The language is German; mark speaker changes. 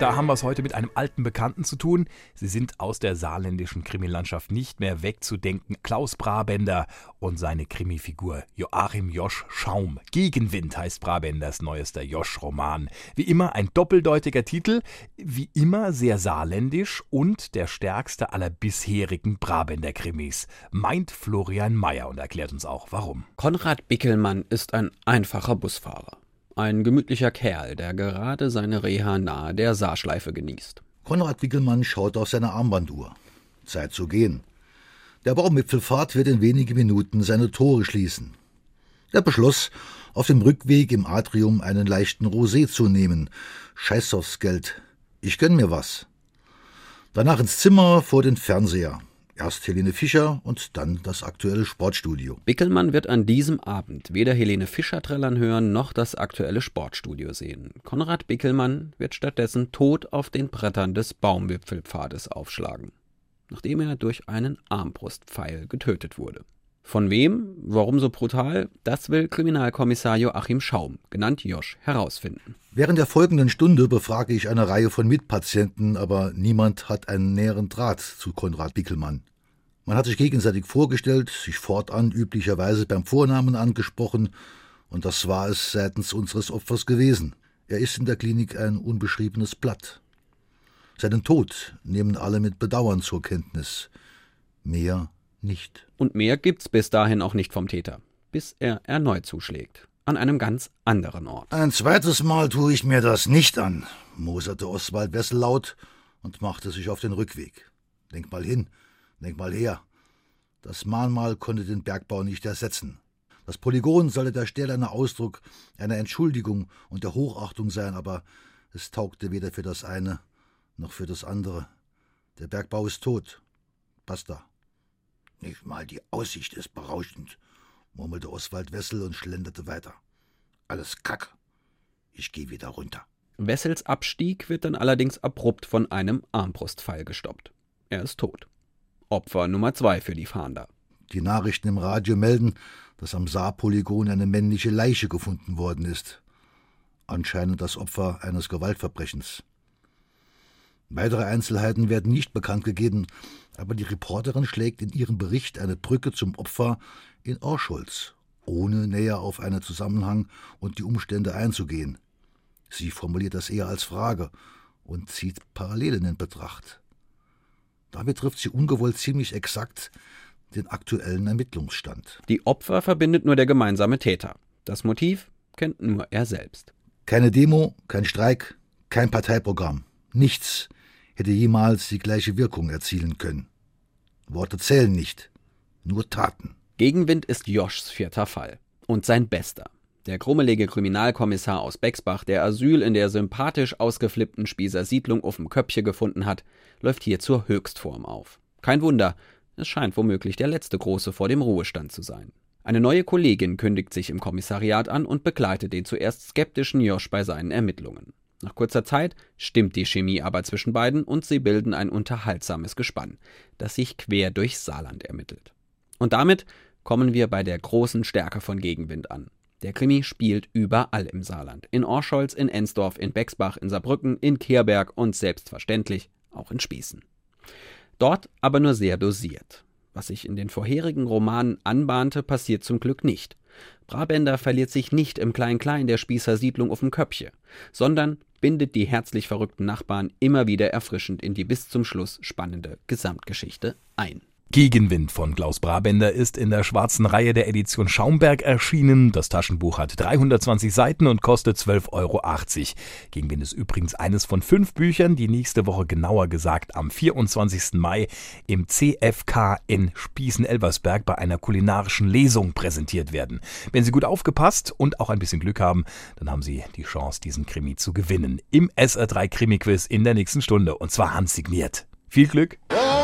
Speaker 1: Da haben wir es heute mit einem alten Bekannten zu tun. Sie sind aus der saarländischen Krimilandschaft nicht mehr wegzudenken. Klaus Brabender und seine Krimifigur Joachim Josch Schaum. Gegenwind heißt Brabenders neuester Josch-Roman. Wie immer ein doppeldeutiger Titel, wie immer sehr saarländisch und der stärkste aller bisherigen Brabender-Krimis. Meint Florian Mayer und erklärt uns auch warum.
Speaker 2: Konrad Bickelmann ist ein einfacher Busfahrer. Ein gemütlicher Kerl, der gerade seine Reha nahe der Saarschleife genießt.
Speaker 3: Konrad Wickelmann schaut auf seine Armbanduhr. Zeit zu gehen. Der Baumwipfelfahrt wird in wenigen Minuten seine Tore schließen. Er beschloss, auf dem Rückweg im Atrium einen leichten Rosé zu nehmen. Scheiß aufs Geld. Ich gönn mir was. Danach ins Zimmer vor den Fernseher. Erst Helene Fischer und dann das aktuelle Sportstudio.
Speaker 2: Bickelmann wird an diesem Abend weder Helene Fischer trällern hören noch das aktuelle Sportstudio sehen. Konrad Bickelmann wird stattdessen tot auf den Brettern des Baumwipfelpfades aufschlagen, nachdem er durch einen Armbrustpfeil getötet wurde. Von wem? Warum so brutal? Das will Kriminalkommissar Joachim Schaum, genannt Josch, herausfinden.
Speaker 3: Während der folgenden Stunde befrage ich eine Reihe von Mitpatienten, aber niemand hat einen näheren Draht zu Konrad Bickelmann. Man hat sich gegenseitig vorgestellt, sich fortan üblicherweise beim Vornamen angesprochen, und das war es seitens unseres Opfers gewesen. Er ist in der Klinik ein unbeschriebenes Blatt. Seinen Tod nehmen alle mit Bedauern zur Kenntnis. Mehr nicht.
Speaker 2: Und mehr gibt's bis dahin auch nicht vom Täter, bis er erneut zuschlägt. An einem ganz anderen Ort.
Speaker 3: Ein zweites Mal tue ich mir das nicht an, moserte Oswald Wessel laut und machte sich auf den Rückweg. Denk mal hin, denk mal her. Das Mahnmal konnte den Bergbau nicht ersetzen. Das Polygon sollte der stählerne Ausdruck einer Entschuldigung und der Hochachtung sein, aber es taugte weder für das eine noch für das andere. Der Bergbau ist tot. Basta. Nicht mal die Aussicht ist berauschend, murmelte Oswald Wessel und schlenderte weiter. Alles Kack. Ich geh wieder runter.
Speaker 2: Wessels Abstieg wird dann allerdings abrupt von einem Armbrustpfeil gestoppt. Er ist tot. Opfer Nummer zwei für die Fahnder.
Speaker 3: Die Nachrichten im Radio melden, dass am Saarpolygon eine männliche Leiche gefunden worden ist. Anscheinend das Opfer eines Gewaltverbrechens. Weitere Einzelheiten werden nicht bekannt gegeben, aber die Reporterin schlägt in ihrem Bericht eine Brücke zum Opfer in Orscholz, ohne näher auf einen Zusammenhang und die Umstände einzugehen. Sie formuliert das eher als Frage und zieht Parallelen in Betracht. Damit trifft sie ungewollt ziemlich exakt den aktuellen Ermittlungsstand.
Speaker 2: Die Opfer verbindet nur der gemeinsame Täter. Das Motiv kennt nur er selbst.
Speaker 3: Keine Demo, kein Streik, kein Parteiprogramm. Nichts hätte jemals die gleiche Wirkung erzielen können. Worte zählen nicht, nur Taten.
Speaker 2: Gegenwind ist Joschs vierter Fall. Und sein bester. Der krummelige Kriminalkommissar aus Bexbach, der Asyl in der sympathisch ausgeflippten Spießer Siedlung auf dem Köpfchen gefunden hat, läuft hier zur Höchstform auf. Kein Wunder, es scheint womöglich der letzte Große vor dem Ruhestand zu sein. Eine neue Kollegin kündigt sich im Kommissariat an und begleitet den zuerst skeptischen Josch bei seinen Ermittlungen. Nach kurzer Zeit stimmt die Chemie aber zwischen beiden und sie bilden ein unterhaltsames Gespann, das sich quer durch Saarland ermittelt. Und damit kommen wir bei der großen Stärke von Gegenwind an. Der Krimi spielt überall im Saarland. In Orscholz, in Ensdorf, in Bexbach, in Saarbrücken, in Kehrberg und selbstverständlich auch in Spießen. Dort aber nur sehr dosiert. Was sich in den vorherigen Romanen anbahnte, passiert zum Glück nicht. Brabender verliert sich nicht im Klein-Klein der Spießersiedlung auf dem Köpfchen, sondern bindet die herzlich verrückten Nachbarn immer wieder erfrischend in die bis zum Schluss spannende Gesamtgeschichte ein.
Speaker 1: Gegenwind von Klaus Brabender ist in der schwarzen Reihe der Edition Schaumberg erschienen. Das Taschenbuch hat 320 Seiten und kostet 12,80 Euro. Gegenwind ist übrigens eines von fünf Büchern, die nächste Woche genauer gesagt am 24. Mai im CFK in Spießen-Elversberg bei einer kulinarischen Lesung präsentiert werden. Wenn Sie gut aufgepasst und auch ein bisschen Glück haben, dann haben Sie die Chance, diesen Krimi zu gewinnen. Im SR3 Krimi-Quiz in der nächsten Stunde und zwar handsigniert. Viel Glück!